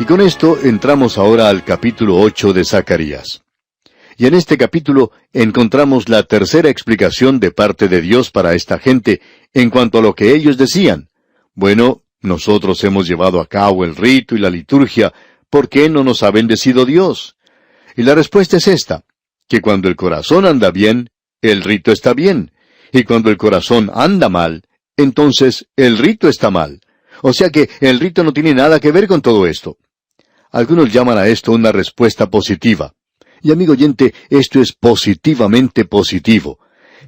Y con esto entramos ahora al capítulo 8 de Zacarías. Y en este capítulo encontramos la tercera explicación de parte de Dios para esta gente en cuanto a lo que ellos decían. Bueno, nosotros hemos llevado a cabo el rito y la liturgia, ¿por qué no nos ha bendecido Dios? Y la respuesta es esta, que cuando el corazón anda bien, el rito está bien, y cuando el corazón anda mal, entonces el rito está mal. O sea que el rito no tiene nada que ver con todo esto. Algunos llaman a esto una respuesta positiva. Y amigo oyente, esto es positivamente positivo.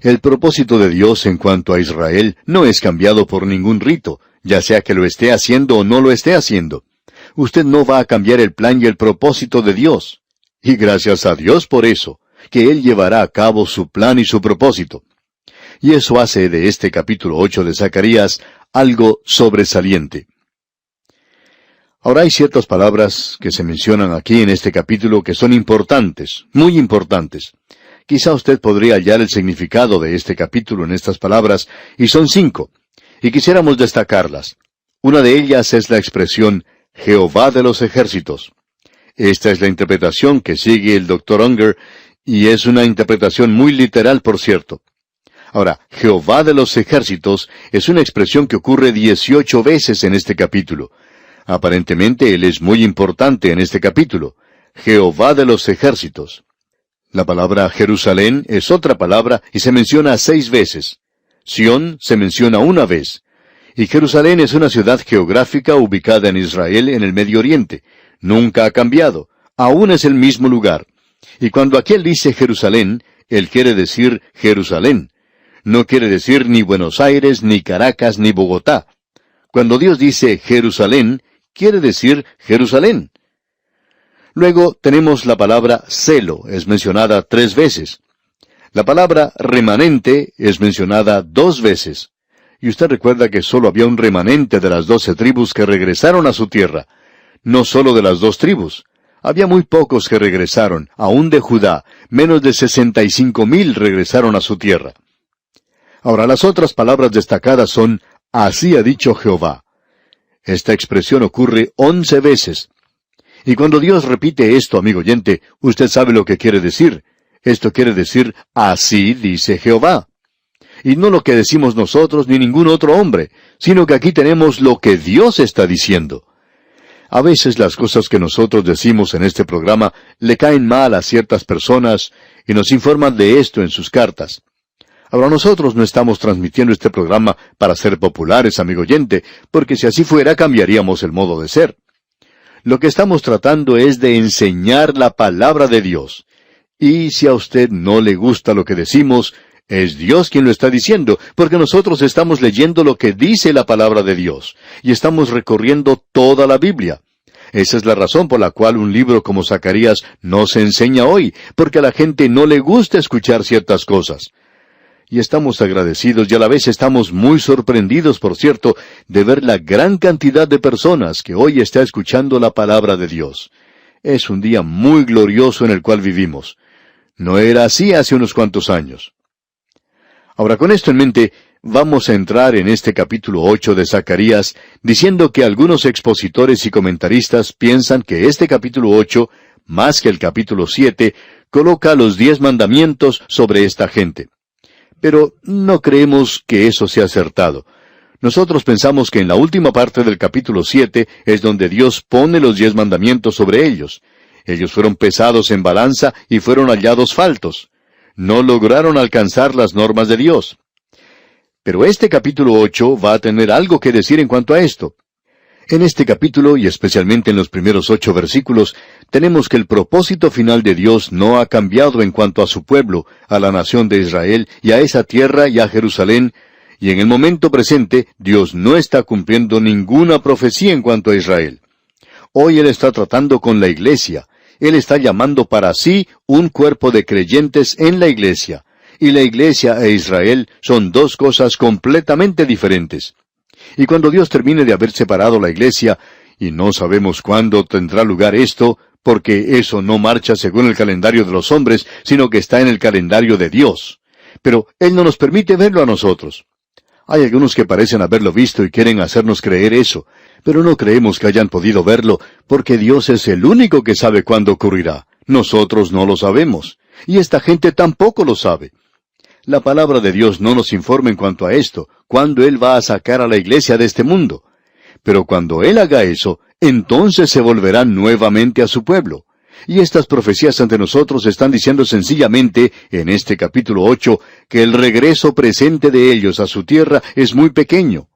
El propósito de Dios en cuanto a Israel no es cambiado por ningún rito, ya sea que lo esté haciendo o no lo esté haciendo. Usted no va a cambiar el plan y el propósito de Dios. Y gracias a Dios por eso, que Él llevará a cabo su plan y su propósito. Y eso hace de este capítulo 8 de Zacarías algo sobresaliente. Ahora hay ciertas palabras que se mencionan aquí en este capítulo que son importantes, muy importantes. Quizá usted podría hallar el significado de este capítulo en estas palabras, y son cinco, y quisiéramos destacarlas. Una de ellas es la expresión Jehová de los ejércitos. Esta es la interpretación que sigue el Dr. Unger, y es una interpretación muy literal, por cierto. Ahora, Jehová de los ejércitos es una expresión que ocurre dieciocho veces en este capítulo. Aparentemente Él es muy importante en este capítulo. Jehová de los ejércitos. La palabra Jerusalén es otra palabra y se menciona seis veces. Sión se menciona una vez. Y Jerusalén es una ciudad geográfica ubicada en Israel en el Medio Oriente. Nunca ha cambiado. Aún es el mismo lugar. Y cuando aquel dice Jerusalén, él quiere decir Jerusalén. No quiere decir ni Buenos Aires, ni Caracas, ni Bogotá. Cuando Dios dice Jerusalén, quiere decir Jerusalén. Luego tenemos la palabra celo, es mencionada tres veces. La palabra remanente es mencionada dos veces. Y usted recuerda que solo había un remanente de las doce tribus que regresaron a su tierra. No solo de las dos tribus. Había muy pocos que regresaron, aún de Judá. Menos de sesenta y cinco mil regresaron a su tierra. Ahora las otras palabras destacadas son, así ha dicho Jehová. Esta expresión ocurre once veces. Y cuando Dios repite esto, amigo oyente, usted sabe lo que quiere decir. Esto quiere decir, así dice Jehová. Y no lo que decimos nosotros ni ningún otro hombre, sino que aquí tenemos lo que Dios está diciendo. A veces las cosas que nosotros decimos en este programa le caen mal a ciertas personas y nos informan de esto en sus cartas. Ahora nosotros no estamos transmitiendo este programa para ser populares, amigo oyente, porque si así fuera cambiaríamos el modo de ser. Lo que estamos tratando es de enseñar la palabra de Dios. Y si a usted no le gusta lo que decimos, es Dios quien lo está diciendo, porque nosotros estamos leyendo lo que dice la palabra de Dios, y estamos recorriendo toda la Biblia. Esa es la razón por la cual un libro como Zacarías no se enseña hoy, porque a la gente no le gusta escuchar ciertas cosas y estamos agradecidos y a la vez estamos muy sorprendidos, por cierto, de ver la gran cantidad de personas que hoy está escuchando la palabra de Dios. Es un día muy glorioso en el cual vivimos. No era así hace unos cuantos años. Ahora, con esto en mente, vamos a entrar en este capítulo 8 de Zacarías, diciendo que algunos expositores y comentaristas piensan que este capítulo 8, más que el capítulo 7, coloca los diez mandamientos sobre esta gente. Pero no creemos que eso sea acertado. Nosotros pensamos que en la última parte del capítulo siete es donde Dios pone los diez mandamientos sobre ellos. Ellos fueron pesados en balanza y fueron hallados faltos. No lograron alcanzar las normas de Dios. Pero este capítulo ocho va a tener algo que decir en cuanto a esto. En este capítulo, y especialmente en los primeros ocho versículos, tenemos que el propósito final de Dios no ha cambiado en cuanto a su pueblo, a la nación de Israel, y a esa tierra y a Jerusalén, y en el momento presente Dios no está cumpliendo ninguna profecía en cuanto a Israel. Hoy Él está tratando con la iglesia. Él está llamando para sí un cuerpo de creyentes en la iglesia. Y la iglesia e Israel son dos cosas completamente diferentes. Y cuando Dios termine de haber separado la iglesia, y no sabemos cuándo tendrá lugar esto, porque eso no marcha según el calendario de los hombres, sino que está en el calendario de Dios. Pero Él no nos permite verlo a nosotros. Hay algunos que parecen haberlo visto y quieren hacernos creer eso, pero no creemos que hayan podido verlo, porque Dios es el único que sabe cuándo ocurrirá. Nosotros no lo sabemos, y esta gente tampoco lo sabe. La palabra de Dios no nos informa en cuanto a esto, cuándo Él va a sacar a la iglesia de este mundo. Pero cuando Él haga eso, entonces se volverá nuevamente a su pueblo. Y estas profecías ante nosotros están diciendo sencillamente, en este capítulo 8, que el regreso presente de ellos a su tierra es muy pequeño.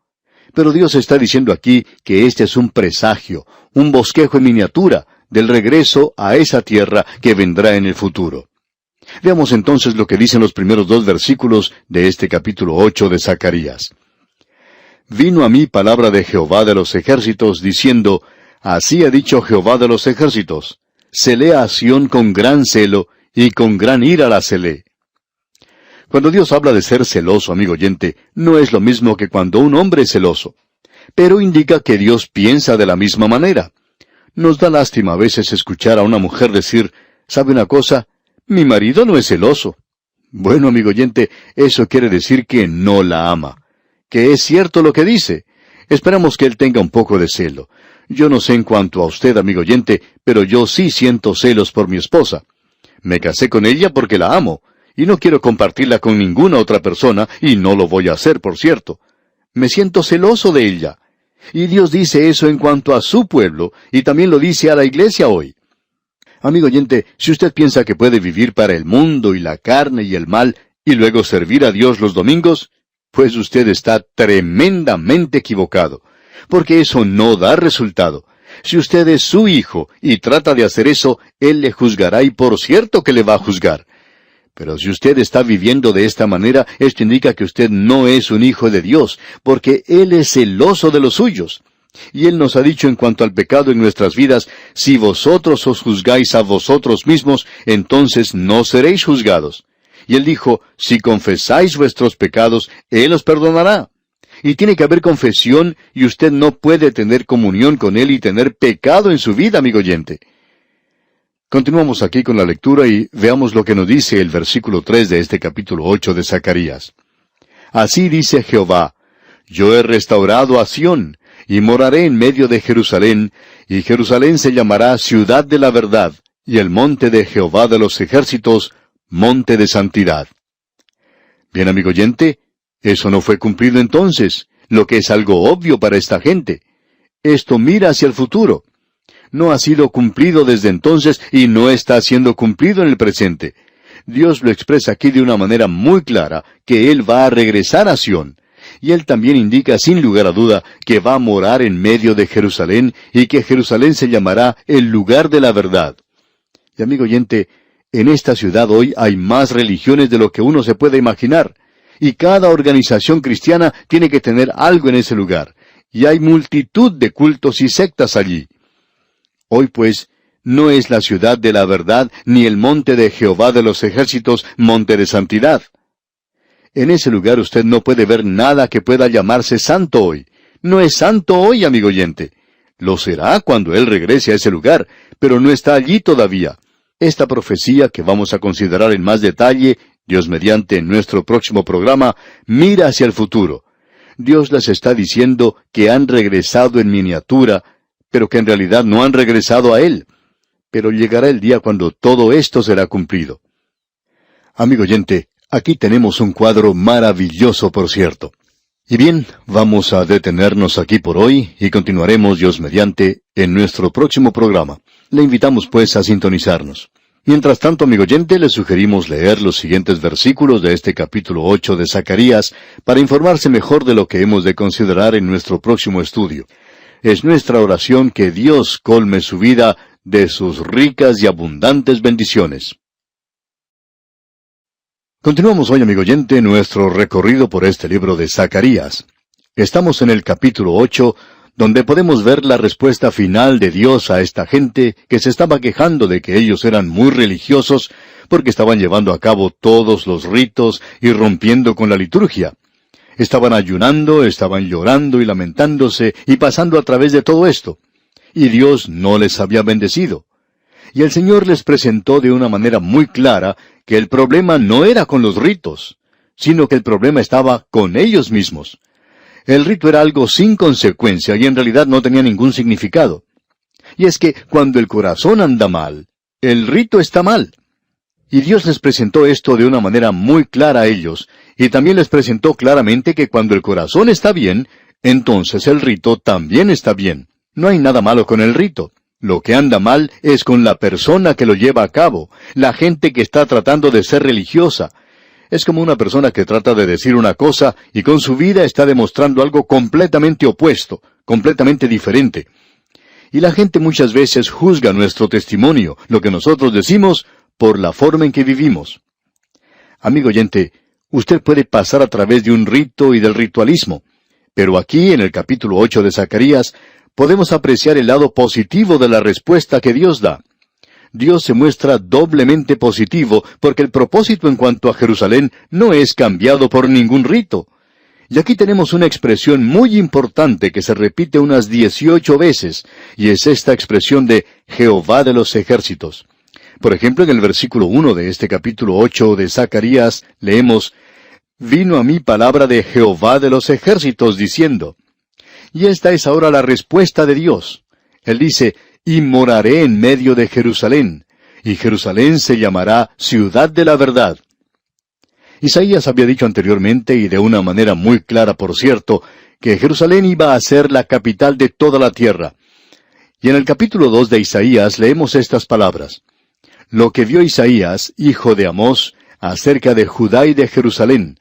Pero Dios está diciendo aquí que este es un presagio, un bosquejo en miniatura, del regreso a esa tierra que vendrá en el futuro. Veamos entonces lo que dicen los primeros dos versículos de este capítulo 8 de Zacarías. Vino a mí palabra de Jehová de los ejércitos, diciendo, Así ha dicho Jehová de los ejércitos, celé a Sión con gran celo, y con gran ira la celé. Cuando Dios habla de ser celoso, amigo oyente, no es lo mismo que cuando un hombre es celoso, pero indica que Dios piensa de la misma manera. Nos da lástima a veces escuchar a una mujer decir, ¿sabe una cosa? Mi marido no es celoso. Bueno, amigo oyente, eso quiere decir que no la ama, que es cierto lo que dice. Esperamos que él tenga un poco de celo. Yo no sé en cuanto a usted, amigo oyente, pero yo sí siento celos por mi esposa. Me casé con ella porque la amo, y no quiero compartirla con ninguna otra persona, y no lo voy a hacer, por cierto. Me siento celoso de ella. Y Dios dice eso en cuanto a su pueblo, y también lo dice a la iglesia hoy. Amigo oyente, si usted piensa que puede vivir para el mundo y la carne y el mal, y luego servir a Dios los domingos, pues usted está tremendamente equivocado porque eso no da resultado. Si usted es su hijo y trata de hacer eso, Él le juzgará y por cierto que le va a juzgar. Pero si usted está viviendo de esta manera, esto indica que usted no es un hijo de Dios, porque Él es celoso de los suyos. Y Él nos ha dicho en cuanto al pecado en nuestras vidas, si vosotros os juzgáis a vosotros mismos, entonces no seréis juzgados. Y Él dijo, si confesáis vuestros pecados, Él os perdonará y tiene que haber confesión y usted no puede tener comunión con Él y tener pecado en su vida, amigo oyente. Continuamos aquí con la lectura y veamos lo que nos dice el versículo 3 de este capítulo 8 de Zacarías. Así dice Jehová, Yo he restaurado a Sión, y moraré en medio de Jerusalén, y Jerusalén se llamará ciudad de la verdad, y el monte de Jehová de los ejércitos, monte de santidad. Bien, amigo oyente, eso no fue cumplido entonces, lo que es algo obvio para esta gente. Esto mira hacia el futuro. No ha sido cumplido desde entonces y no está siendo cumplido en el presente. Dios lo expresa aquí de una manera muy clara, que Él va a regresar a Sión. Y Él también indica sin lugar a duda que va a morar en medio de Jerusalén y que Jerusalén se llamará el lugar de la verdad. Y amigo oyente, en esta ciudad hoy hay más religiones de lo que uno se puede imaginar y cada organización cristiana tiene que tener algo en ese lugar, y hay multitud de cultos y sectas allí. Hoy pues, no es la ciudad de la verdad ni el monte de Jehová de los ejércitos monte de santidad. En ese lugar usted no puede ver nada que pueda llamarse santo hoy. No es santo hoy, amigo oyente. Lo será cuando Él regrese a ese lugar, pero no está allí todavía. Esta profecía que vamos a considerar en más detalle Dios mediante en nuestro próximo programa, mira hacia el futuro. Dios les está diciendo que han regresado en miniatura, pero que en realidad no han regresado a Él. Pero llegará el día cuando todo esto será cumplido. Amigo oyente, aquí tenemos un cuadro maravilloso, por cierto. Y bien, vamos a detenernos aquí por hoy y continuaremos Dios mediante en nuestro próximo programa. Le invitamos pues a sintonizarnos. Mientras tanto, amigo oyente, le sugerimos leer los siguientes versículos de este capítulo 8 de Zacarías para informarse mejor de lo que hemos de considerar en nuestro próximo estudio. Es nuestra oración que Dios colme su vida de sus ricas y abundantes bendiciones. Continuamos hoy, amigo oyente, nuestro recorrido por este libro de Zacarías. Estamos en el capítulo 8, donde podemos ver la respuesta final de Dios a esta gente que se estaba quejando de que ellos eran muy religiosos porque estaban llevando a cabo todos los ritos y rompiendo con la liturgia. Estaban ayunando, estaban llorando y lamentándose y pasando a través de todo esto. Y Dios no les había bendecido. Y el Señor les presentó de una manera muy clara que el problema no era con los ritos, sino que el problema estaba con ellos mismos el rito era algo sin consecuencia y en realidad no tenía ningún significado. Y es que cuando el corazón anda mal, el rito está mal. Y Dios les presentó esto de una manera muy clara a ellos, y también les presentó claramente que cuando el corazón está bien, entonces el rito también está bien. No hay nada malo con el rito. Lo que anda mal es con la persona que lo lleva a cabo, la gente que está tratando de ser religiosa, es como una persona que trata de decir una cosa y con su vida está demostrando algo completamente opuesto, completamente diferente. Y la gente muchas veces juzga nuestro testimonio, lo que nosotros decimos, por la forma en que vivimos. Amigo oyente, usted puede pasar a través de un rito y del ritualismo, pero aquí en el capítulo 8 de Zacarías podemos apreciar el lado positivo de la respuesta que Dios da. Dios se muestra doblemente positivo porque el propósito en cuanto a Jerusalén no es cambiado por ningún rito. Y aquí tenemos una expresión muy importante que se repite unas dieciocho veces, y es esta expresión de Jehová de los ejércitos. Por ejemplo, en el versículo 1 de este capítulo 8 de Zacarías leemos, Vino a mí palabra de Jehová de los ejércitos diciendo. Y esta es ahora la respuesta de Dios. Él dice, y moraré en medio de Jerusalén, y Jerusalén se llamará ciudad de la verdad. Isaías había dicho anteriormente, y de una manera muy clara por cierto, que Jerusalén iba a ser la capital de toda la tierra. Y en el capítulo 2 de Isaías leemos estas palabras. Lo que vio Isaías, hijo de Amós, acerca de Judá y de Jerusalén.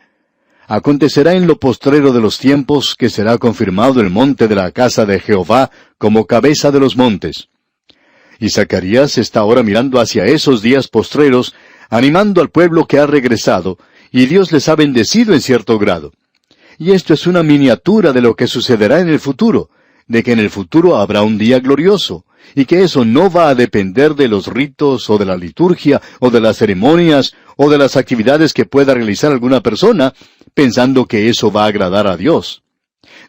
Acontecerá en lo postrero de los tiempos que será confirmado el monte de la casa de Jehová como cabeza de los montes. Y Zacarías está ahora mirando hacia esos días postreros, animando al pueblo que ha regresado, y Dios les ha bendecido en cierto grado. Y esto es una miniatura de lo que sucederá en el futuro, de que en el futuro habrá un día glorioso, y que eso no va a depender de los ritos o de la liturgia o de las ceremonias o de las actividades que pueda realizar alguna persona, pensando que eso va a agradar a Dios.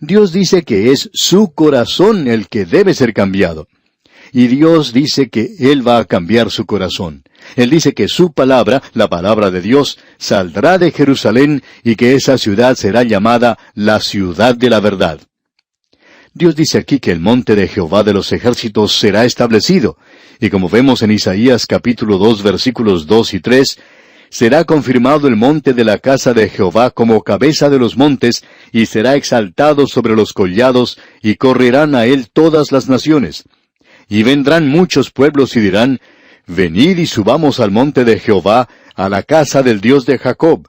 Dios dice que es su corazón el que debe ser cambiado. Y Dios dice que Él va a cambiar su corazón. Él dice que su palabra, la palabra de Dios, saldrá de Jerusalén y que esa ciudad será llamada la ciudad de la verdad. Dios dice aquí que el monte de Jehová de los ejércitos será establecido, y como vemos en Isaías capítulo 2 versículos 2 y 3, será confirmado el monte de la casa de Jehová como cabeza de los montes, y será exaltado sobre los collados, y correrán a él todas las naciones. Y vendrán muchos pueblos y dirán, Venid y subamos al monte de Jehová, a la casa del Dios de Jacob,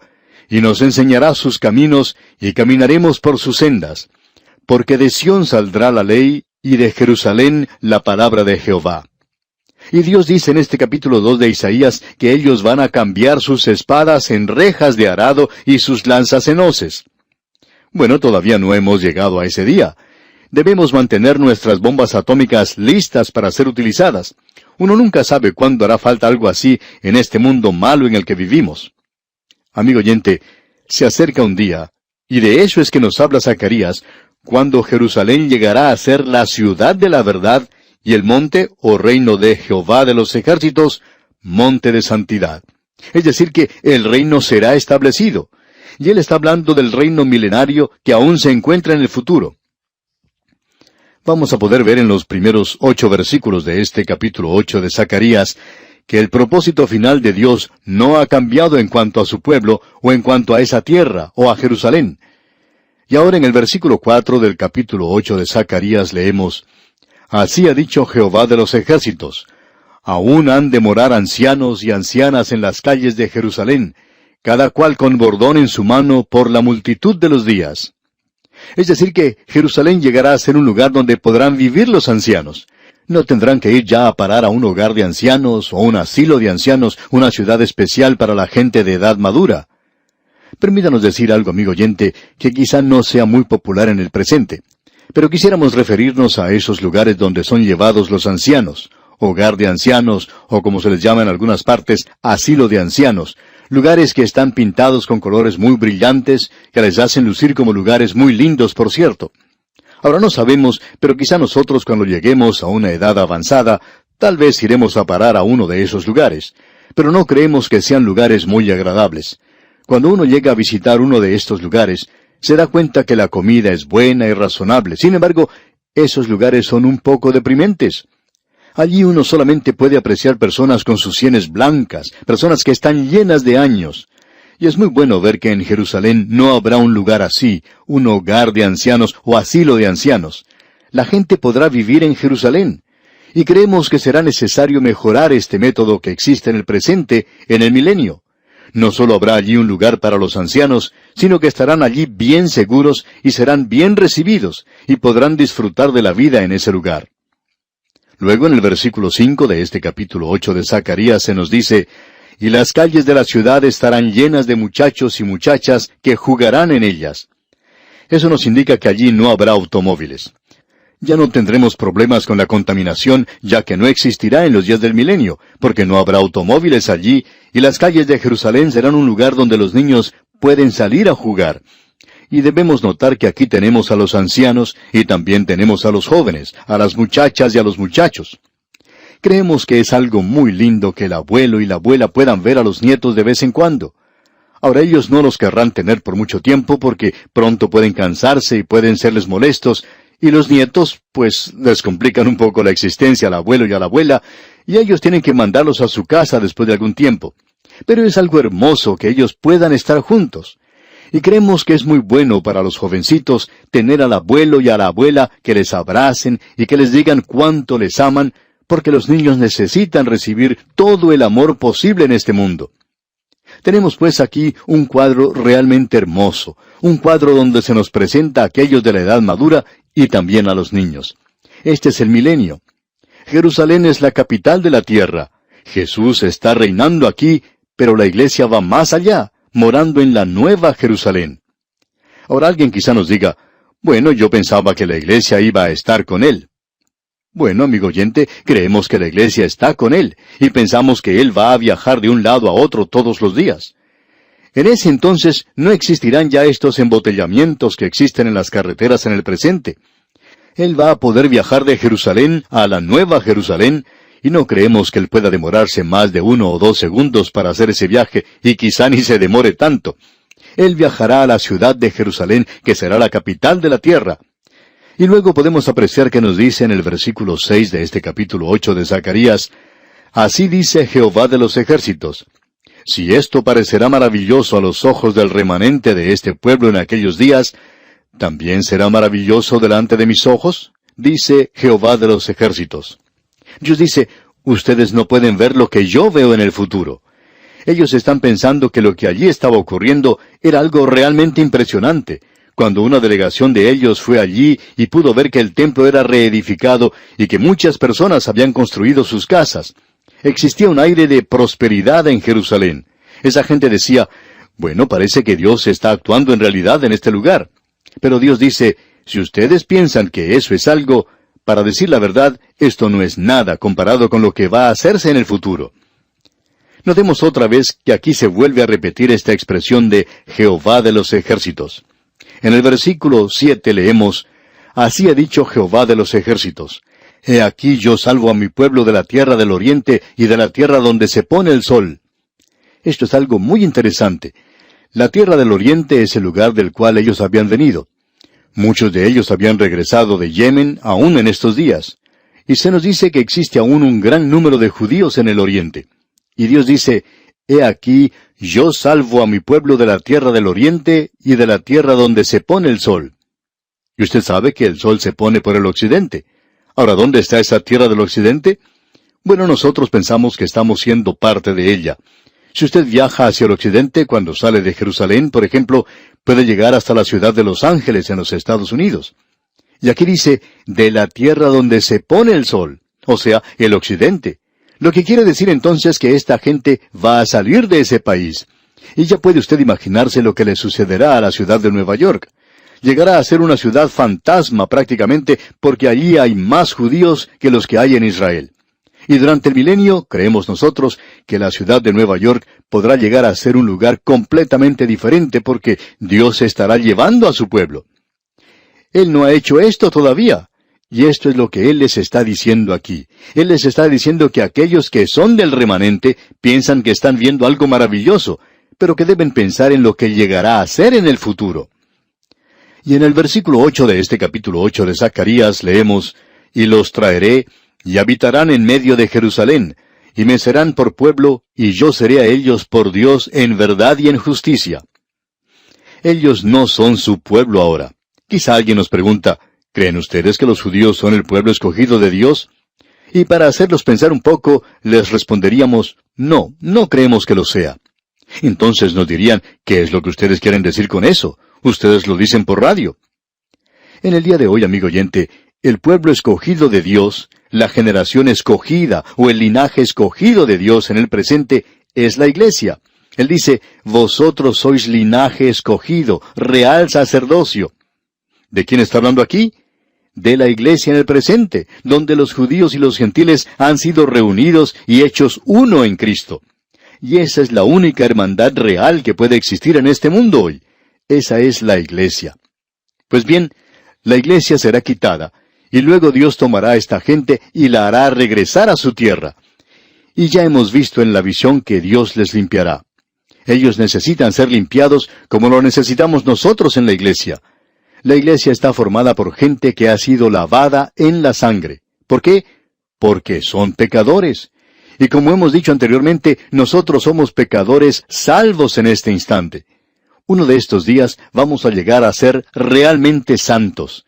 y nos enseñará sus caminos, y caminaremos por sus sendas. Porque de Sión saldrá la ley, y de Jerusalén la palabra de Jehová. Y Dios dice en este capítulo 2 de Isaías que ellos van a cambiar sus espadas en rejas de arado y sus lanzas en hoces. Bueno, todavía no hemos llegado a ese día, debemos mantener nuestras bombas atómicas listas para ser utilizadas. Uno nunca sabe cuándo hará falta algo así en este mundo malo en el que vivimos. Amigo oyente, se acerca un día, y de eso es que nos habla Zacarías, cuando Jerusalén llegará a ser la ciudad de la verdad y el monte o reino de Jehová de los ejércitos, monte de santidad. Es decir, que el reino será establecido. Y él está hablando del reino milenario que aún se encuentra en el futuro vamos a poder ver en los primeros ocho versículos de este capítulo ocho de Zacarías que el propósito final de Dios no ha cambiado en cuanto a su pueblo o en cuanto a esa tierra o a Jerusalén. Y ahora en el versículo cuatro del capítulo ocho de Zacarías leemos, Así ha dicho Jehová de los ejércitos, aún han de morar ancianos y ancianas en las calles de Jerusalén, cada cual con bordón en su mano por la multitud de los días. Es decir, que Jerusalén llegará a ser un lugar donde podrán vivir los ancianos. No tendrán que ir ya a parar a un hogar de ancianos o un asilo de ancianos, una ciudad especial para la gente de edad madura. Permítanos decir algo, amigo oyente, que quizá no sea muy popular en el presente, pero quisiéramos referirnos a esos lugares donde son llevados los ancianos, hogar de ancianos, o como se les llama en algunas partes, asilo de ancianos, lugares que están pintados con colores muy brillantes, que les hacen lucir como lugares muy lindos, por cierto. Ahora no sabemos, pero quizá nosotros cuando lleguemos a una edad avanzada, tal vez iremos a parar a uno de esos lugares, pero no creemos que sean lugares muy agradables. Cuando uno llega a visitar uno de estos lugares, Se da cuenta que la comida es buena y razonable. Sin embargo, esos lugares son un poco deprimentes. Allí uno solamente puede apreciar personas con sus sienes blancas, personas que están llenas de años. Y es muy bueno ver que en Jerusalén no habrá un lugar así, un hogar de ancianos o asilo de ancianos. La gente podrá vivir en Jerusalén. Y creemos que será necesario mejorar este método que existe en el presente, en el milenio. No solo habrá allí un lugar para los ancianos, sino que estarán allí bien seguros y serán bien recibidos, y podrán disfrutar de la vida en ese lugar. Luego en el versículo 5 de este capítulo 8 de Zacarías se nos dice, y las calles de la ciudad estarán llenas de muchachos y muchachas que jugarán en ellas. Eso nos indica que allí no habrá automóviles. Ya no tendremos problemas con la contaminación, ya que no existirá en los días del milenio, porque no habrá automóviles allí, y las calles de Jerusalén serán un lugar donde los niños pueden salir a jugar. Y debemos notar que aquí tenemos a los ancianos y también tenemos a los jóvenes, a las muchachas y a los muchachos. Creemos que es algo muy lindo que el abuelo y la abuela puedan ver a los nietos de vez en cuando. Ahora ellos no los querrán tener por mucho tiempo porque pronto pueden cansarse y pueden serles molestos, y los nietos, pues, les complican un poco la existencia al abuelo y a la abuela, y ellos tienen que mandarlos a su casa después de algún tiempo. Pero es algo hermoso que ellos puedan estar juntos. Y creemos que es muy bueno para los jovencitos tener al abuelo y a la abuela que les abracen y que les digan cuánto les aman, porque los niños necesitan recibir todo el amor posible en este mundo. Tenemos pues aquí un cuadro realmente hermoso, un cuadro donde se nos presenta a aquellos de la edad madura y también a los niños. Este es el milenio. Jerusalén es la capital de la tierra. Jesús está reinando aquí, pero la iglesia va más allá, morando en la nueva Jerusalén. Ahora alguien quizá nos diga, bueno, yo pensaba que la iglesia iba a estar con él. Bueno, amigo oyente, creemos que la iglesia está con Él y pensamos que Él va a viajar de un lado a otro todos los días. En ese entonces no existirán ya estos embotellamientos que existen en las carreteras en el presente. Él va a poder viajar de Jerusalén a la Nueva Jerusalén y no creemos que Él pueda demorarse más de uno o dos segundos para hacer ese viaje y quizá ni se demore tanto. Él viajará a la ciudad de Jerusalén, que será la capital de la tierra, y luego podemos apreciar que nos dice en el versículo seis de este capítulo ocho de Zacarías, Así dice Jehová de los ejércitos. Si esto parecerá maravilloso a los ojos del remanente de este pueblo en aquellos días, ¿también será maravilloso delante de mis ojos? dice Jehová de los ejércitos. Dios dice, ustedes no pueden ver lo que yo veo en el futuro. Ellos están pensando que lo que allí estaba ocurriendo era algo realmente impresionante, cuando una delegación de ellos fue allí y pudo ver que el templo era reedificado y que muchas personas habían construido sus casas. Existía un aire de prosperidad en Jerusalén. Esa gente decía, bueno, parece que Dios está actuando en realidad en este lugar. Pero Dios dice, si ustedes piensan que eso es algo, para decir la verdad, esto no es nada comparado con lo que va a hacerse en el futuro. Notemos otra vez que aquí se vuelve a repetir esta expresión de Jehová de los ejércitos. En el versículo siete leemos, Así ha dicho Jehová de los ejércitos, He aquí yo salvo a mi pueblo de la tierra del oriente y de la tierra donde se pone el sol. Esto es algo muy interesante. La tierra del oriente es el lugar del cual ellos habían venido. Muchos de ellos habían regresado de Yemen aún en estos días. Y se nos dice que existe aún un gran número de judíos en el oriente. Y Dios dice, He aquí, yo salvo a mi pueblo de la tierra del oriente y de la tierra donde se pone el sol. Y usted sabe que el sol se pone por el occidente. Ahora, ¿dónde está esa tierra del occidente? Bueno, nosotros pensamos que estamos siendo parte de ella. Si usted viaja hacia el occidente cuando sale de Jerusalén, por ejemplo, puede llegar hasta la ciudad de Los Ángeles en los Estados Unidos. Y aquí dice, de la tierra donde se pone el sol, o sea, el occidente. Lo que quiere decir entonces que esta gente va a salir de ese país. Y ya puede usted imaginarse lo que le sucederá a la ciudad de Nueva York. Llegará a ser una ciudad fantasma prácticamente porque allí hay más judíos que los que hay en Israel. Y durante el milenio, creemos nosotros, que la ciudad de Nueva York podrá llegar a ser un lugar completamente diferente porque Dios estará llevando a su pueblo. Él no ha hecho esto todavía, y esto es lo que Él les está diciendo aquí. Él les está diciendo que aquellos que son del remanente piensan que están viendo algo maravilloso, pero que deben pensar en lo que llegará a ser en el futuro. Y en el versículo ocho de este capítulo ocho de Zacarías leemos, Y los traeré, y habitarán en medio de Jerusalén, y me serán por pueblo, y yo seré a ellos por Dios en verdad y en justicia. Ellos no son su pueblo ahora. Quizá alguien nos pregunta, ¿creen ustedes que los judíos son el pueblo escogido de Dios? Y para hacerlos pensar un poco, les responderíamos, no, no creemos que lo sea. Entonces nos dirían, ¿qué es lo que ustedes quieren decir con eso? Ustedes lo dicen por radio. En el día de hoy, amigo oyente, el pueblo escogido de Dios, la generación escogida o el linaje escogido de Dios en el presente es la iglesia. Él dice, vosotros sois linaje escogido, real sacerdocio. ¿De quién está hablando aquí? De la iglesia en el presente, donde los judíos y los gentiles han sido reunidos y hechos uno en Cristo. Y esa es la única hermandad real que puede existir en este mundo hoy. Esa es la iglesia. Pues bien, la iglesia será quitada, y luego Dios tomará a esta gente y la hará regresar a su tierra. Y ya hemos visto en la visión que Dios les limpiará. Ellos necesitan ser limpiados como lo necesitamos nosotros en la iglesia. La iglesia está formada por gente que ha sido lavada en la sangre. ¿Por qué? Porque son pecadores. Y como hemos dicho anteriormente, nosotros somos pecadores salvos en este instante. Uno de estos días vamos a llegar a ser realmente santos.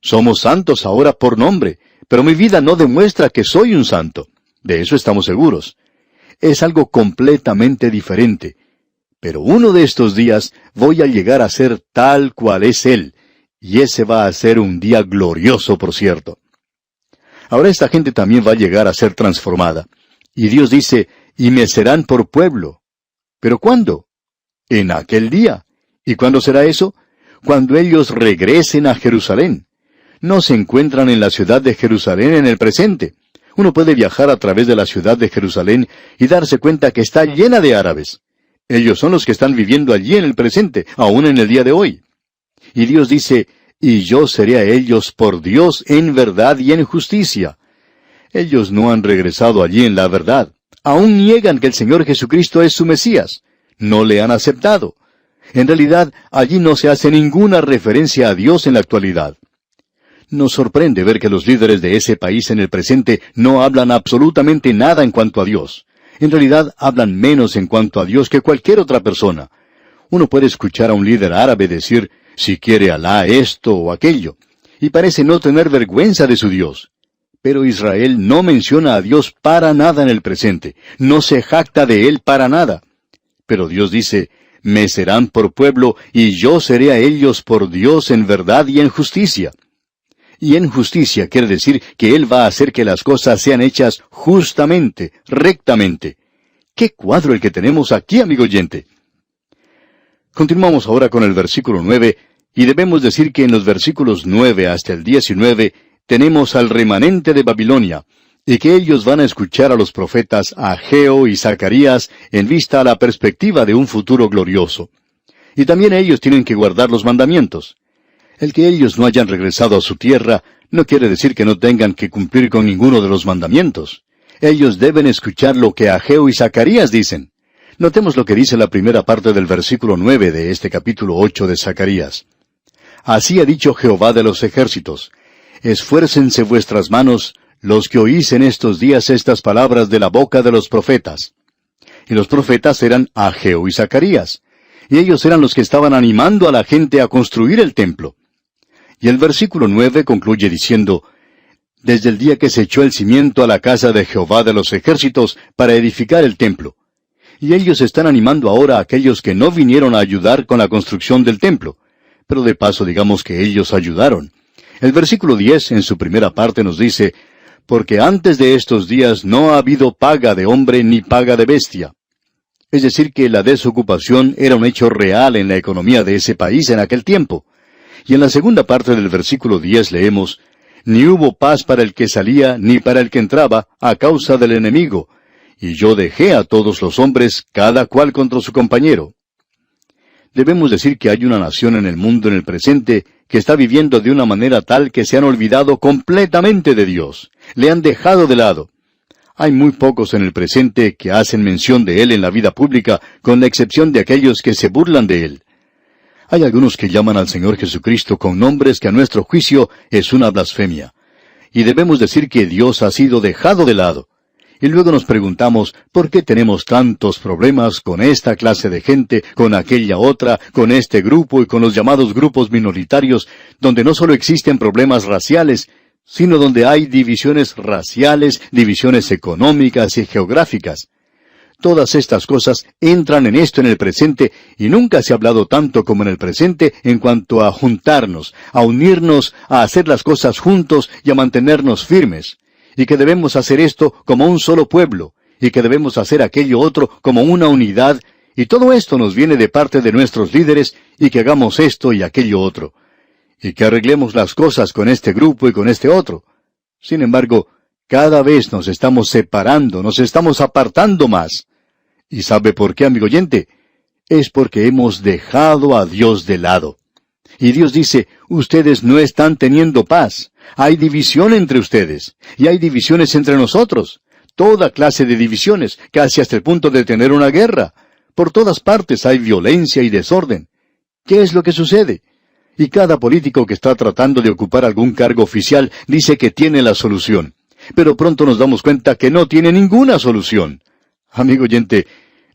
Somos santos ahora por nombre, pero mi vida no demuestra que soy un santo. De eso estamos seguros. Es algo completamente diferente. Pero uno de estos días voy a llegar a ser tal cual es Él, y ese va a ser un día glorioso, por cierto. Ahora esta gente también va a llegar a ser transformada. Y Dios dice, y me serán por pueblo. ¿Pero cuándo? En aquel día. ¿Y cuándo será eso? Cuando ellos regresen a Jerusalén. No se encuentran en la ciudad de Jerusalén en el presente. Uno puede viajar a través de la ciudad de Jerusalén y darse cuenta que está llena de árabes. Ellos son los que están viviendo allí en el presente, aún en el día de hoy. Y Dios dice, y yo seré a ellos por Dios en verdad y en justicia. Ellos no han regresado allí en la verdad. Aún niegan que el Señor Jesucristo es su Mesías. No le han aceptado. En realidad, allí no se hace ninguna referencia a Dios en la actualidad. Nos sorprende ver que los líderes de ese país en el presente no hablan absolutamente nada en cuanto a Dios. En realidad hablan menos en cuanto a Dios que cualquier otra persona. Uno puede escuchar a un líder árabe decir, si quiere Alá esto o aquello, y parece no tener vergüenza de su Dios. Pero Israel no menciona a Dios para nada en el presente, no se jacta de él para nada. Pero Dios dice, me serán por pueblo, y yo seré a ellos por Dios en verdad y en justicia. Y en justicia quiere decir que Él va a hacer que las cosas sean hechas justamente, rectamente. ¿Qué cuadro el que tenemos aquí, amigo oyente? Continuamos ahora con el versículo nueve, y debemos decir que en los versículos nueve hasta el diecinueve tenemos al remanente de Babilonia, y que ellos van a escuchar a los profetas Ageo y Zacarías en vista a la perspectiva de un futuro glorioso. Y también ellos tienen que guardar los mandamientos. El que ellos no hayan regresado a su tierra no quiere decir que no tengan que cumplir con ninguno de los mandamientos. Ellos deben escuchar lo que Ageo y Zacarías dicen. Notemos lo que dice la primera parte del versículo nueve de este capítulo ocho de Zacarías. Así ha dicho Jehová de los ejércitos, esfuércense vuestras manos, los que oís en estos días estas palabras de la boca de los profetas. Y los profetas eran Ageo y Zacarías, y ellos eran los que estaban animando a la gente a construir el templo. Y el versículo nueve concluye diciendo, Desde el día que se echó el cimiento a la casa de Jehová de los ejércitos para edificar el templo. Y ellos están animando ahora a aquellos que no vinieron a ayudar con la construcción del templo. Pero de paso digamos que ellos ayudaron. El versículo 10 en su primera parte nos dice, porque antes de estos días no ha habido paga de hombre ni paga de bestia. Es decir, que la desocupación era un hecho real en la economía de ese país en aquel tiempo. Y en la segunda parte del versículo 10 leemos, Ni hubo paz para el que salía, ni para el que entraba, a causa del enemigo. Y yo dejé a todos los hombres, cada cual contra su compañero debemos decir que hay una nación en el mundo en el presente que está viviendo de una manera tal que se han olvidado completamente de Dios. Le han dejado de lado. Hay muy pocos en el presente que hacen mención de Él en la vida pública, con la excepción de aquellos que se burlan de Él. Hay algunos que llaman al Señor Jesucristo con nombres que a nuestro juicio es una blasfemia. Y debemos decir que Dios ha sido dejado de lado. Y luego nos preguntamos, ¿por qué tenemos tantos problemas con esta clase de gente, con aquella otra, con este grupo y con los llamados grupos minoritarios, donde no solo existen problemas raciales, sino donde hay divisiones raciales, divisiones económicas y geográficas? Todas estas cosas entran en esto en el presente y nunca se ha hablado tanto como en el presente en cuanto a juntarnos, a unirnos, a hacer las cosas juntos y a mantenernos firmes. Y que debemos hacer esto como un solo pueblo, y que debemos hacer aquello otro como una unidad, y todo esto nos viene de parte de nuestros líderes, y que hagamos esto y aquello otro. Y que arreglemos las cosas con este grupo y con este otro. Sin embargo, cada vez nos estamos separando, nos estamos apartando más. ¿Y sabe por qué, amigo oyente? Es porque hemos dejado a Dios de lado. Y Dios dice, ustedes no están teniendo paz. Hay división entre ustedes. Y hay divisiones entre nosotros. Toda clase de divisiones, casi hasta el punto de tener una guerra. Por todas partes hay violencia y desorden. ¿Qué es lo que sucede? Y cada político que está tratando de ocupar algún cargo oficial dice que tiene la solución. Pero pronto nos damos cuenta que no tiene ninguna solución. Amigo oyente,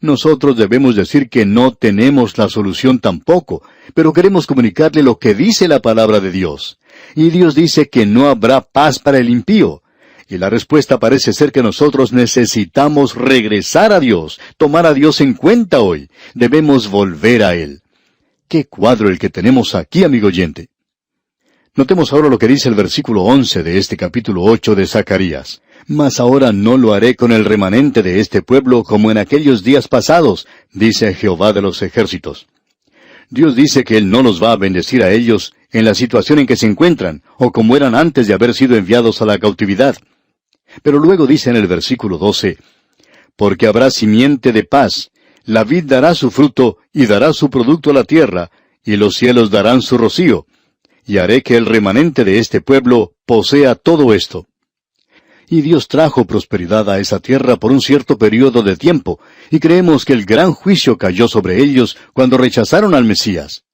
nosotros debemos decir que no tenemos la solución tampoco, pero queremos comunicarle lo que dice la palabra de Dios. Y Dios dice que no habrá paz para el impío. Y la respuesta parece ser que nosotros necesitamos regresar a Dios, tomar a Dios en cuenta hoy. Debemos volver a Él. Qué cuadro el que tenemos aquí, amigo oyente. Notemos ahora lo que dice el versículo 11 de este capítulo 8 de Zacarías. Mas ahora no lo haré con el remanente de este pueblo como en aquellos días pasados, dice Jehová de los ejércitos. Dios dice que Él no los va a bendecir a ellos en la situación en que se encuentran, o como eran antes de haber sido enviados a la cautividad. Pero luego dice en el versículo 12, Porque habrá simiente de paz, la vid dará su fruto y dará su producto a la tierra, y los cielos darán su rocío, y haré que el remanente de este pueblo posea todo esto y Dios trajo prosperidad a esa tierra por un cierto periodo de tiempo, y creemos que el gran juicio cayó sobre ellos cuando rechazaron al Mesías.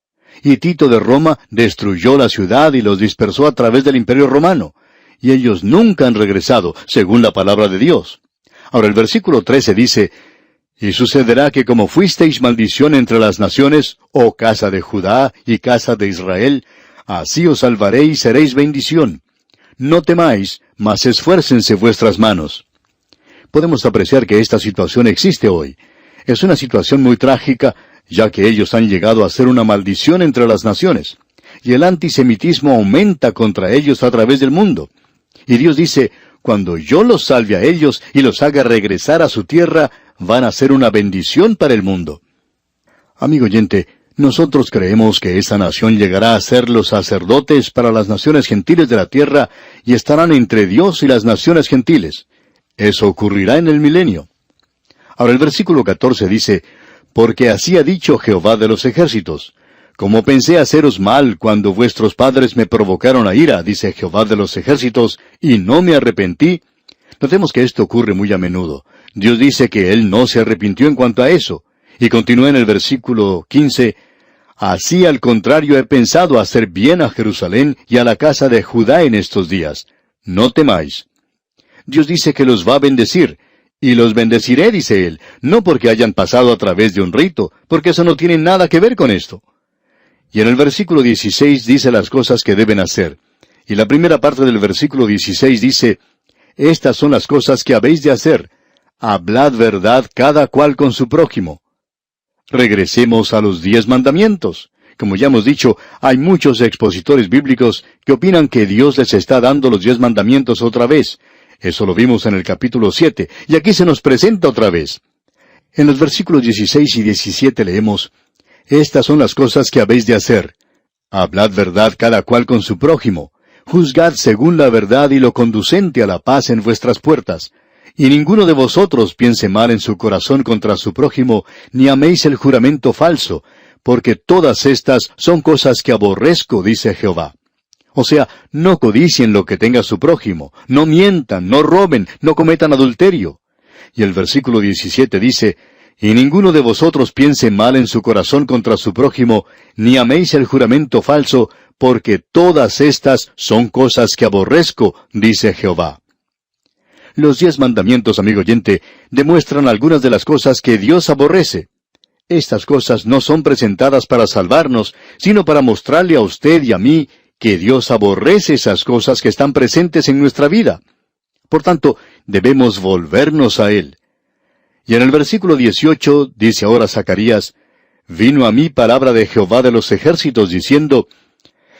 Y Tito de Roma destruyó la ciudad y los dispersó a través del imperio romano, y ellos nunca han regresado, según la palabra de Dios. Ahora el versículo 13 dice, Y sucederá que como fuisteis maldición entre las naciones, oh casa de Judá y casa de Israel, así os salvaré y seréis bendición. No temáis, mas esfuércense vuestras manos. Podemos apreciar que esta situación existe hoy. Es una situación muy trágica, ya que ellos han llegado a ser una maldición entre las naciones. Y el antisemitismo aumenta contra ellos a través del mundo. Y Dios dice, cuando yo los salve a ellos y los haga regresar a su tierra, van a ser una bendición para el mundo. Amigo oyente, nosotros creemos que esa nación llegará a ser los sacerdotes para las naciones gentiles de la tierra y estarán entre Dios y las naciones gentiles. Eso ocurrirá en el milenio. Ahora el versículo 14 dice, Porque así ha dicho Jehová de los ejércitos, como pensé haceros mal cuando vuestros padres me provocaron a ira, dice Jehová de los ejércitos, y no me arrepentí. Notemos que esto ocurre muy a menudo. Dios dice que Él no se arrepintió en cuanto a eso. Y continúa en el versículo 15, Así al contrario he pensado hacer bien a Jerusalén y a la casa de Judá en estos días. No temáis. Dios dice que los va a bendecir, y los bendeciré, dice él, no porque hayan pasado a través de un rito, porque eso no tiene nada que ver con esto. Y en el versículo 16 dice las cosas que deben hacer. Y la primera parte del versículo 16 dice, Estas son las cosas que habéis de hacer. Hablad verdad cada cual con su prójimo. Regresemos a los diez mandamientos. Como ya hemos dicho, hay muchos expositores bíblicos que opinan que Dios les está dando los diez mandamientos otra vez. Eso lo vimos en el capítulo siete, y aquí se nos presenta otra vez. En los versículos 16 y 17 leemos, Estas son las cosas que habéis de hacer. Hablad verdad cada cual con su prójimo. Juzgad según la verdad y lo conducente a la paz en vuestras puertas y ninguno de vosotros piense mal en su corazón contra su prójimo, ni améis el juramento falso, porque todas estas son cosas que aborrezco, dice Jehová. O sea, no codicien lo que tenga su prójimo, no mientan, no roben, no cometan adulterio. Y el versículo 17 dice, Y ninguno de vosotros piense mal en su corazón contra su prójimo, ni améis el juramento falso, porque todas estas son cosas que aborrezco, dice Jehová. Los diez mandamientos, amigo oyente, demuestran algunas de las cosas que Dios aborrece. Estas cosas no son presentadas para salvarnos, sino para mostrarle a usted y a mí que Dios aborrece esas cosas que están presentes en nuestra vida. Por tanto, debemos volvernos a Él. Y en el versículo 18 dice ahora Zacarías, Vino a mí palabra de Jehová de los ejércitos diciendo,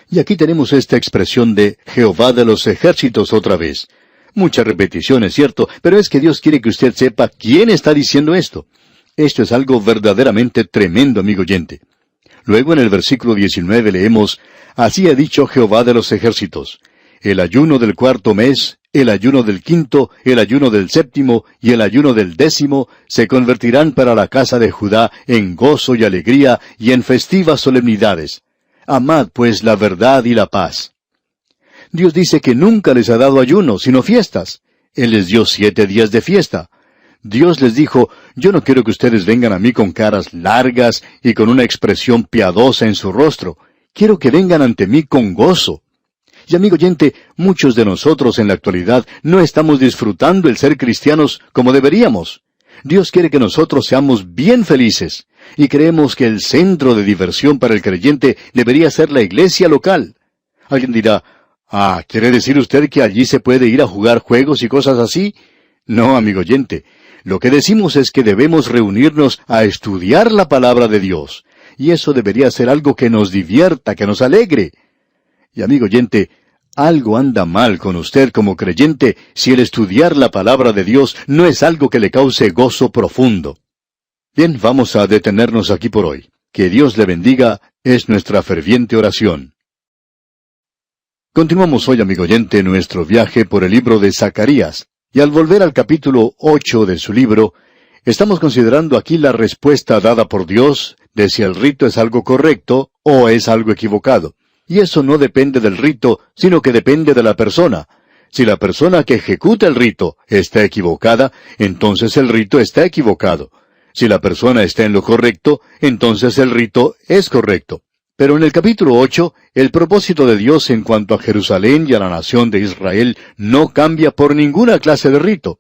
y aquí tenemos esta expresión de Jehová de los ejércitos otra vez. Mucha repetición, es cierto, pero es que Dios quiere que usted sepa quién está diciendo esto. Esto es algo verdaderamente tremendo, amigo oyente. Luego en el versículo 19 leemos, Así ha dicho Jehová de los ejércitos, el ayuno del cuarto mes, el ayuno del quinto, el ayuno del séptimo y el ayuno del décimo se convertirán para la casa de Judá en gozo y alegría y en festivas solemnidades. Amad pues la verdad y la paz. Dios dice que nunca les ha dado ayuno, sino fiestas. Él les dio siete días de fiesta. Dios les dijo, yo no quiero que ustedes vengan a mí con caras largas y con una expresión piadosa en su rostro. Quiero que vengan ante mí con gozo. Y amigo oyente, muchos de nosotros en la actualidad no estamos disfrutando el ser cristianos como deberíamos. Dios quiere que nosotros seamos bien felices y creemos que el centro de diversión para el creyente debería ser la iglesia local. Alguien dirá, ah, ¿quiere decir usted que allí se puede ir a jugar juegos y cosas así? No, amigo oyente, lo que decimos es que debemos reunirnos a estudiar la palabra de Dios, y eso debería ser algo que nos divierta, que nos alegre. Y amigo oyente, algo anda mal con usted como creyente si el estudiar la palabra de Dios no es algo que le cause gozo profundo. Bien, vamos a detenernos aquí por hoy. Que Dios le bendiga es nuestra ferviente oración. Continuamos hoy, amigo oyente, nuestro viaje por el libro de Zacarías. Y al volver al capítulo ocho de su libro, estamos considerando aquí la respuesta dada por Dios de si el rito es algo correcto o es algo equivocado. Y eso no depende del rito, sino que depende de la persona. Si la persona que ejecuta el rito está equivocada, entonces el rito está equivocado. Si la persona está en lo correcto, entonces el rito es correcto. Pero en el capítulo 8, el propósito de Dios en cuanto a Jerusalén y a la nación de Israel no cambia por ninguna clase de rito.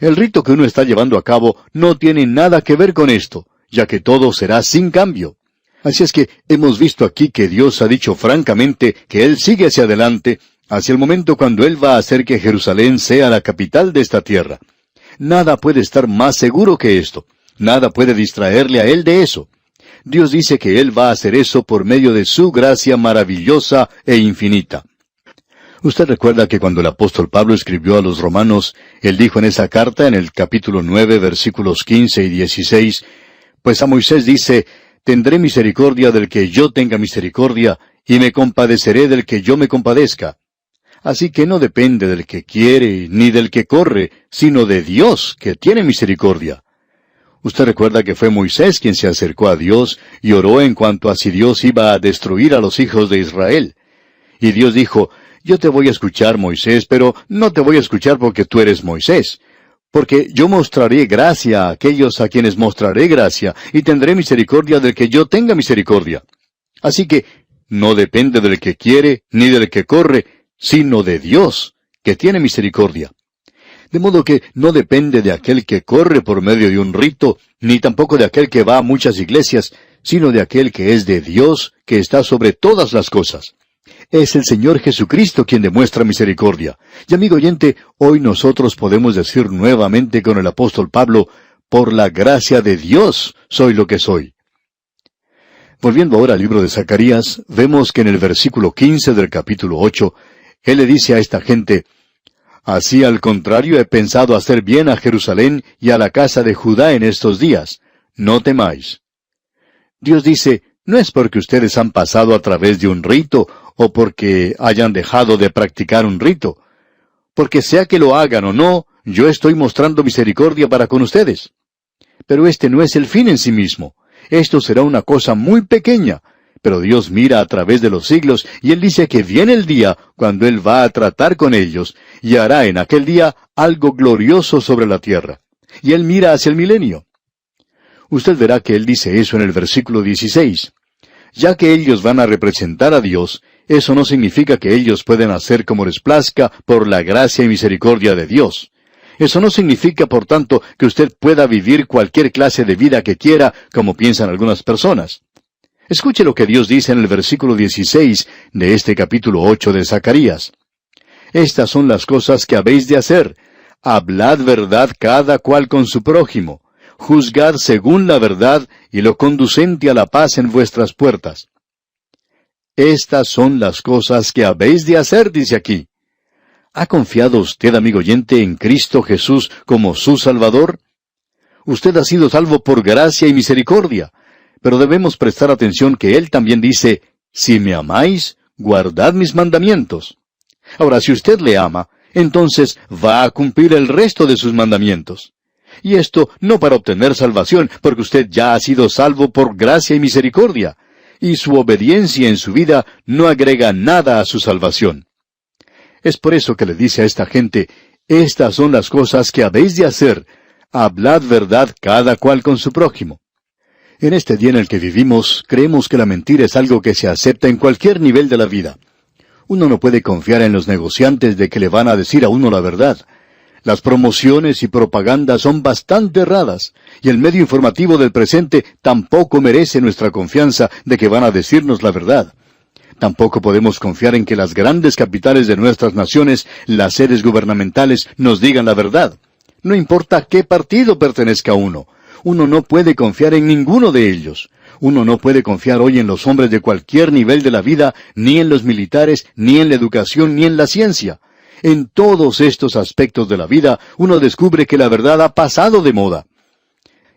El rito que uno está llevando a cabo no tiene nada que ver con esto, ya que todo será sin cambio. Así es que hemos visto aquí que Dios ha dicho francamente que Él sigue hacia adelante, hacia el momento cuando Él va a hacer que Jerusalén sea la capital de esta tierra. Nada puede estar más seguro que esto. Nada puede distraerle a Él de eso. Dios dice que Él va a hacer eso por medio de su gracia maravillosa e infinita. Usted recuerda que cuando el apóstol Pablo escribió a los romanos, él dijo en esa carta, en el capítulo nueve, versículos quince y dieciséis, pues a Moisés dice, tendré misericordia del que yo tenga misericordia, y me compadeceré del que yo me compadezca. Así que no depende del que quiere, ni del que corre, sino de Dios, que tiene misericordia. Usted recuerda que fue Moisés quien se acercó a Dios y oró en cuanto a si Dios iba a destruir a los hijos de Israel. Y Dios dijo, yo te voy a escuchar, Moisés, pero no te voy a escuchar porque tú eres Moisés. Porque yo mostraré gracia a aquellos a quienes mostraré gracia, y tendré misericordia del que yo tenga misericordia. Así que no depende del que quiere, ni del que corre, sino de Dios, que tiene misericordia. De modo que no depende de aquel que corre por medio de un rito, ni tampoco de aquel que va a muchas iglesias, sino de aquel que es de Dios, que está sobre todas las cosas. Es el Señor Jesucristo quien demuestra misericordia. Y amigo oyente, hoy nosotros podemos decir nuevamente con el apóstol Pablo, por la gracia de Dios soy lo que soy. Volviendo ahora al libro de Zacarías, vemos que en el versículo 15 del capítulo 8, Él le dice a esta gente, Así al contrario he pensado hacer bien a Jerusalén y a la casa de Judá en estos días. No temáis. Dios dice, no es porque ustedes han pasado a través de un rito o porque hayan dejado de practicar un rito. Porque sea que lo hagan o no, yo estoy mostrando misericordia para con ustedes. Pero este no es el fin en sí mismo. Esto será una cosa muy pequeña, pero Dios mira a través de los siglos y Él dice que viene el día cuando Él va a tratar con ellos y hará en aquel día algo glorioso sobre la tierra. Y Él mira hacia el milenio. Usted verá que él dice eso en el versículo 16. Ya que ellos van a representar a Dios, eso no significa que ellos pueden hacer como les plazca por la gracia y misericordia de Dios. Eso no significa, por tanto, que usted pueda vivir cualquier clase de vida que quiera, como piensan algunas personas. Escuche lo que Dios dice en el versículo 16 de este capítulo 8 de Zacarías. Estas son las cosas que habéis de hacer. Hablad verdad cada cual con su prójimo. Juzgad según la verdad y lo conducente a la paz en vuestras puertas. Estas son las cosas que habéis de hacer, dice aquí. ¿Ha confiado usted, amigo oyente, en Cristo Jesús como su Salvador? Usted ha sido salvo por gracia y misericordia, pero debemos prestar atención que Él también dice, si me amáis, guardad mis mandamientos. Ahora, si usted le ama, entonces va a cumplir el resto de sus mandamientos. Y esto no para obtener salvación, porque usted ya ha sido salvo por gracia y misericordia, y su obediencia en su vida no agrega nada a su salvación. Es por eso que le dice a esta gente, estas son las cosas que habéis de hacer, hablad verdad cada cual con su prójimo. En este día en el que vivimos, creemos que la mentira es algo que se acepta en cualquier nivel de la vida. Uno no puede confiar en los negociantes de que le van a decir a uno la verdad. Las promociones y propaganda son bastante erradas, y el medio informativo del presente tampoco merece nuestra confianza de que van a decirnos la verdad. Tampoco podemos confiar en que las grandes capitales de nuestras naciones, las sedes gubernamentales, nos digan la verdad. No importa qué partido pertenezca uno. Uno no puede confiar en ninguno de ellos. Uno no puede confiar hoy en los hombres de cualquier nivel de la vida, ni en los militares, ni en la educación, ni en la ciencia. En todos estos aspectos de la vida, uno descubre que la verdad ha pasado de moda.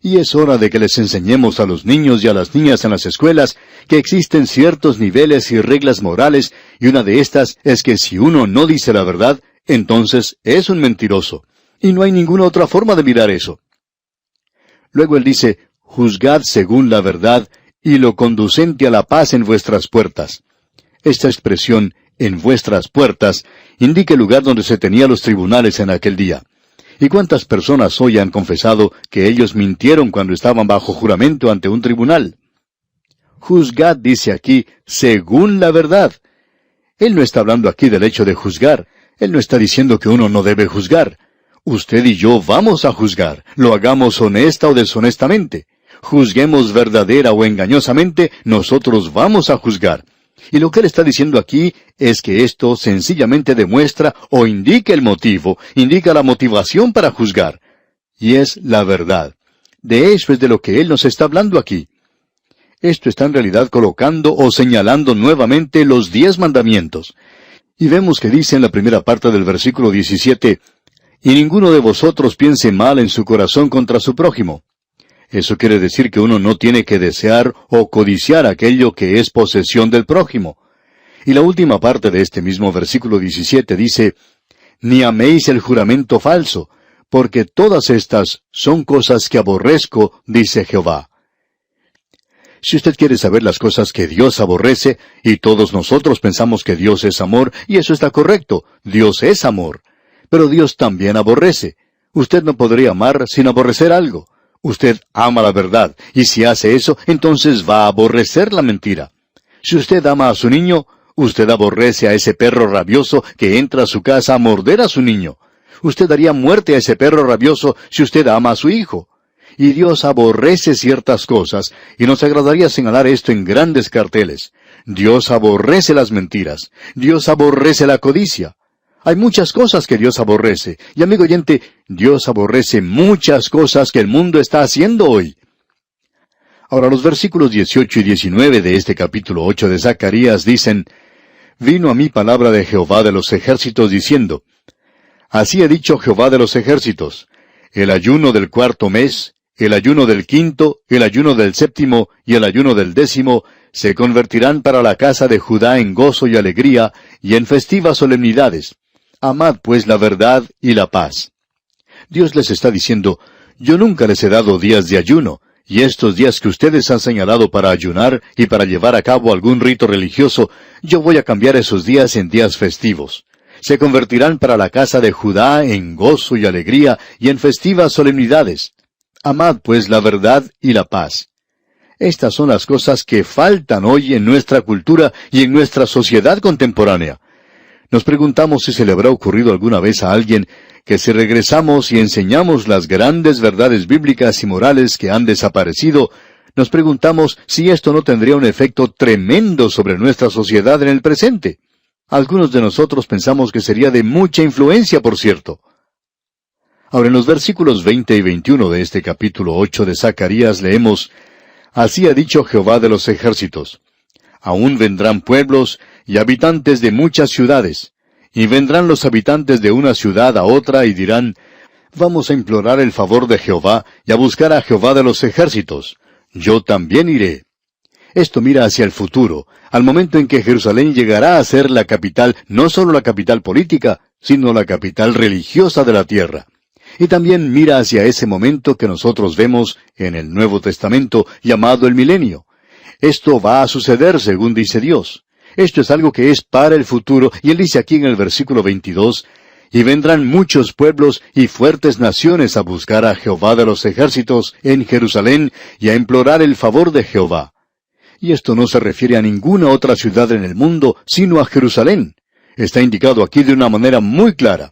Y es hora de que les enseñemos a los niños y a las niñas en las escuelas que existen ciertos niveles y reglas morales, y una de estas es que si uno no dice la verdad, entonces es un mentiroso. Y no hay ninguna otra forma de mirar eso. Luego él dice, juzgad según la verdad y lo conducente a la paz en vuestras puertas. Esta expresión, en vuestras puertas, indica el lugar donde se tenían los tribunales en aquel día. ¿Y cuántas personas hoy han confesado que ellos mintieron cuando estaban bajo juramento ante un tribunal? Juzgad, dice aquí, según la verdad. Él no está hablando aquí del hecho de juzgar. Él no está diciendo que uno no debe juzgar. Usted y yo vamos a juzgar, lo hagamos honesta o deshonestamente. Juzguemos verdadera o engañosamente, nosotros vamos a juzgar. Y lo que él está diciendo aquí es que esto sencillamente demuestra o indica el motivo, indica la motivación para juzgar. Y es la verdad. De eso es de lo que él nos está hablando aquí. Esto está en realidad colocando o señalando nuevamente los diez mandamientos. Y vemos que dice en la primera parte del versículo 17, Y ninguno de vosotros piense mal en su corazón contra su prójimo. Eso quiere decir que uno no tiene que desear o codiciar aquello que es posesión del prójimo. Y la última parte de este mismo versículo 17 dice, Ni améis el juramento falso, porque todas estas son cosas que aborrezco, dice Jehová. Si usted quiere saber las cosas que Dios aborrece, y todos nosotros pensamos que Dios es amor, y eso está correcto, Dios es amor. Pero Dios también aborrece. Usted no podría amar sin aborrecer algo. Usted ama la verdad, y si hace eso, entonces va a aborrecer la mentira. Si usted ama a su niño, usted aborrece a ese perro rabioso que entra a su casa a morder a su niño. Usted daría muerte a ese perro rabioso si usted ama a su hijo. Y Dios aborrece ciertas cosas, y nos agradaría señalar esto en grandes carteles. Dios aborrece las mentiras. Dios aborrece la codicia. Hay muchas cosas que Dios aborrece. Y amigo oyente, Dios aborrece muchas cosas que el mundo está haciendo hoy. Ahora los versículos 18 y 19 de este capítulo 8 de Zacarías dicen, Vino a mí palabra de Jehová de los ejércitos diciendo, Así ha dicho Jehová de los ejércitos, el ayuno del cuarto mes, el ayuno del quinto, el ayuno del séptimo y el ayuno del décimo se convertirán para la casa de Judá en gozo y alegría y en festivas solemnidades Amad pues la verdad y la paz. Dios les está diciendo, yo nunca les he dado días de ayuno, y estos días que ustedes han señalado para ayunar y para llevar a cabo algún rito religioso, yo voy a cambiar esos días en días festivos. Se convertirán para la casa de Judá en gozo y alegría y en festivas solemnidades. Amad pues la verdad y la paz. Estas son las cosas que faltan hoy en nuestra cultura y en nuestra sociedad contemporánea. Nos preguntamos si se le habrá ocurrido alguna vez a alguien que si regresamos y enseñamos las grandes verdades bíblicas y morales que han desaparecido, nos preguntamos si esto no tendría un efecto tremendo sobre nuestra sociedad en el presente. Algunos de nosotros pensamos que sería de mucha influencia, por cierto. Ahora en los versículos 20 y 21 de este capítulo 8 de Zacarías leemos, Así ha dicho Jehová de los ejércitos, Aún vendrán pueblos y habitantes de muchas ciudades, y vendrán los habitantes de una ciudad a otra y dirán, Vamos a implorar el favor de Jehová y a buscar a Jehová de los ejércitos. Yo también iré. Esto mira hacia el futuro, al momento en que Jerusalén llegará a ser la capital, no solo la capital política, sino la capital religiosa de la tierra. Y también mira hacia ese momento que nosotros vemos en el Nuevo Testamento llamado el milenio. Esto va a suceder según dice Dios. Esto es algo que es para el futuro, y él dice aquí en el versículo 22, y vendrán muchos pueblos y fuertes naciones a buscar a Jehová de los ejércitos en Jerusalén y a implorar el favor de Jehová. Y esto no se refiere a ninguna otra ciudad en el mundo, sino a Jerusalén. Está indicado aquí de una manera muy clara.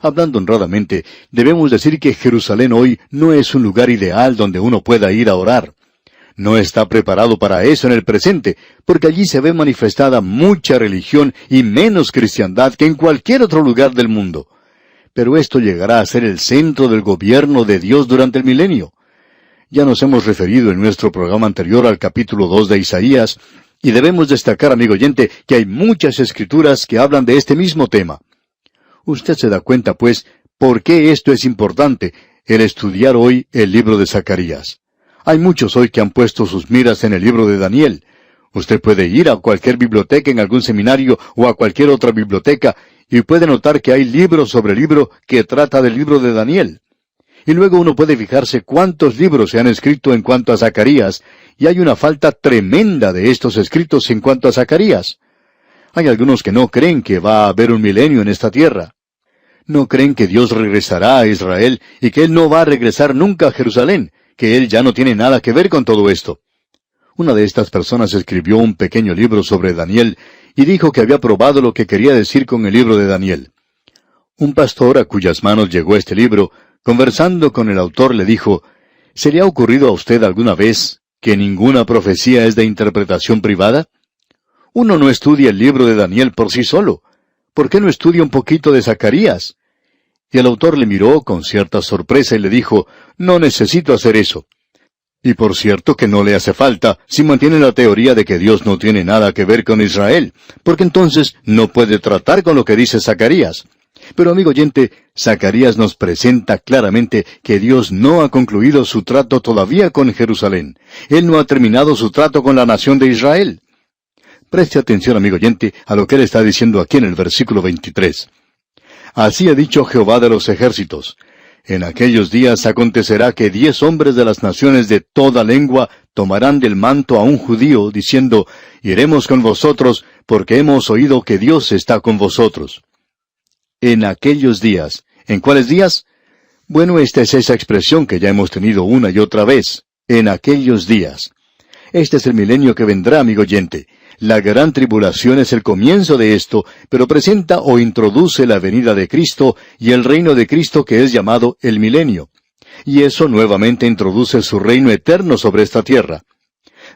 Hablando honradamente, debemos decir que Jerusalén hoy no es un lugar ideal donde uno pueda ir a orar. No está preparado para eso en el presente, porque allí se ve manifestada mucha religión y menos cristiandad que en cualquier otro lugar del mundo. Pero esto llegará a ser el centro del gobierno de Dios durante el milenio. Ya nos hemos referido en nuestro programa anterior al capítulo 2 de Isaías, y debemos destacar, amigo oyente, que hay muchas escrituras que hablan de este mismo tema. Usted se da cuenta, pues, por qué esto es importante, el estudiar hoy el libro de Zacarías. Hay muchos hoy que han puesto sus miras en el libro de Daniel. Usted puede ir a cualquier biblioteca en algún seminario o a cualquier otra biblioteca y puede notar que hay libro sobre libro que trata del libro de Daniel. Y luego uno puede fijarse cuántos libros se han escrito en cuanto a Zacarías, y hay una falta tremenda de estos escritos en cuanto a Zacarías. Hay algunos que no creen que va a haber un milenio en esta tierra. No creen que Dios regresará a Israel y que Él no va a regresar nunca a Jerusalén, que Él ya no tiene nada que ver con todo esto. Una de estas personas escribió un pequeño libro sobre Daniel y dijo que había probado lo que quería decir con el libro de Daniel. Un pastor a cuyas manos llegó este libro Conversando con el autor le dijo, ¿Se le ha ocurrido a usted alguna vez que ninguna profecía es de interpretación privada? Uno no estudia el libro de Daniel por sí solo. ¿Por qué no estudia un poquito de Zacarías? Y el autor le miró con cierta sorpresa y le dijo, No necesito hacer eso. Y por cierto que no le hace falta si mantiene la teoría de que Dios no tiene nada que ver con Israel, porque entonces no puede tratar con lo que dice Zacarías. Pero amigo oyente, Zacarías nos presenta claramente que Dios no ha concluido su trato todavía con Jerusalén. Él no ha terminado su trato con la nación de Israel. Preste atención, amigo oyente, a lo que él está diciendo aquí en el versículo 23. Así ha dicho Jehová de los ejércitos. En aquellos días acontecerá que diez hombres de las naciones de toda lengua tomarán del manto a un judío, diciendo, Iremos con vosotros, porque hemos oído que Dios está con vosotros en aquellos días. ¿En cuáles días? Bueno, esta es esa expresión que ya hemos tenido una y otra vez. En aquellos días. Este es el milenio que vendrá, amigo oyente. La gran tribulación es el comienzo de esto, pero presenta o introduce la venida de Cristo y el reino de Cristo que es llamado el milenio. Y eso nuevamente introduce su reino eterno sobre esta tierra.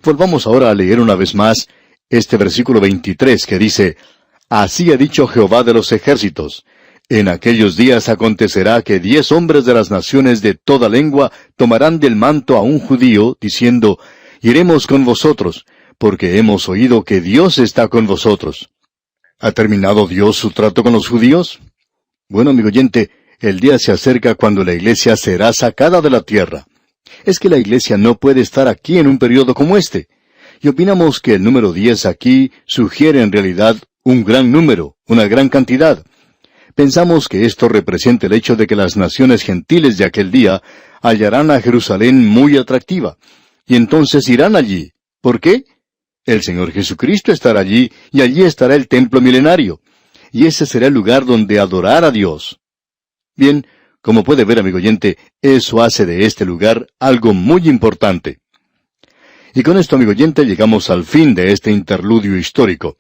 Volvamos ahora a leer una vez más este versículo 23 que dice, Así ha dicho Jehová de los ejércitos, en aquellos días acontecerá que diez hombres de las naciones de toda lengua tomarán del manto a un judío, diciendo, Iremos con vosotros, porque hemos oído que Dios está con vosotros. ¿Ha terminado Dios su trato con los judíos? Bueno, amigo oyente, el día se acerca cuando la iglesia será sacada de la tierra. Es que la iglesia no puede estar aquí en un periodo como este. Y opinamos que el número diez aquí sugiere en realidad un gran número, una gran cantidad. Pensamos que esto representa el hecho de que las naciones gentiles de aquel día hallarán a Jerusalén muy atractiva, y entonces irán allí. ¿Por qué? El Señor Jesucristo estará allí, y allí estará el templo milenario, y ese será el lugar donde adorar a Dios. Bien, Como puede ver, amigo oyente, eso hace de este lugar algo muy importante. Y con esto, amigo oyente, llegamos al fin de este interludio histórico.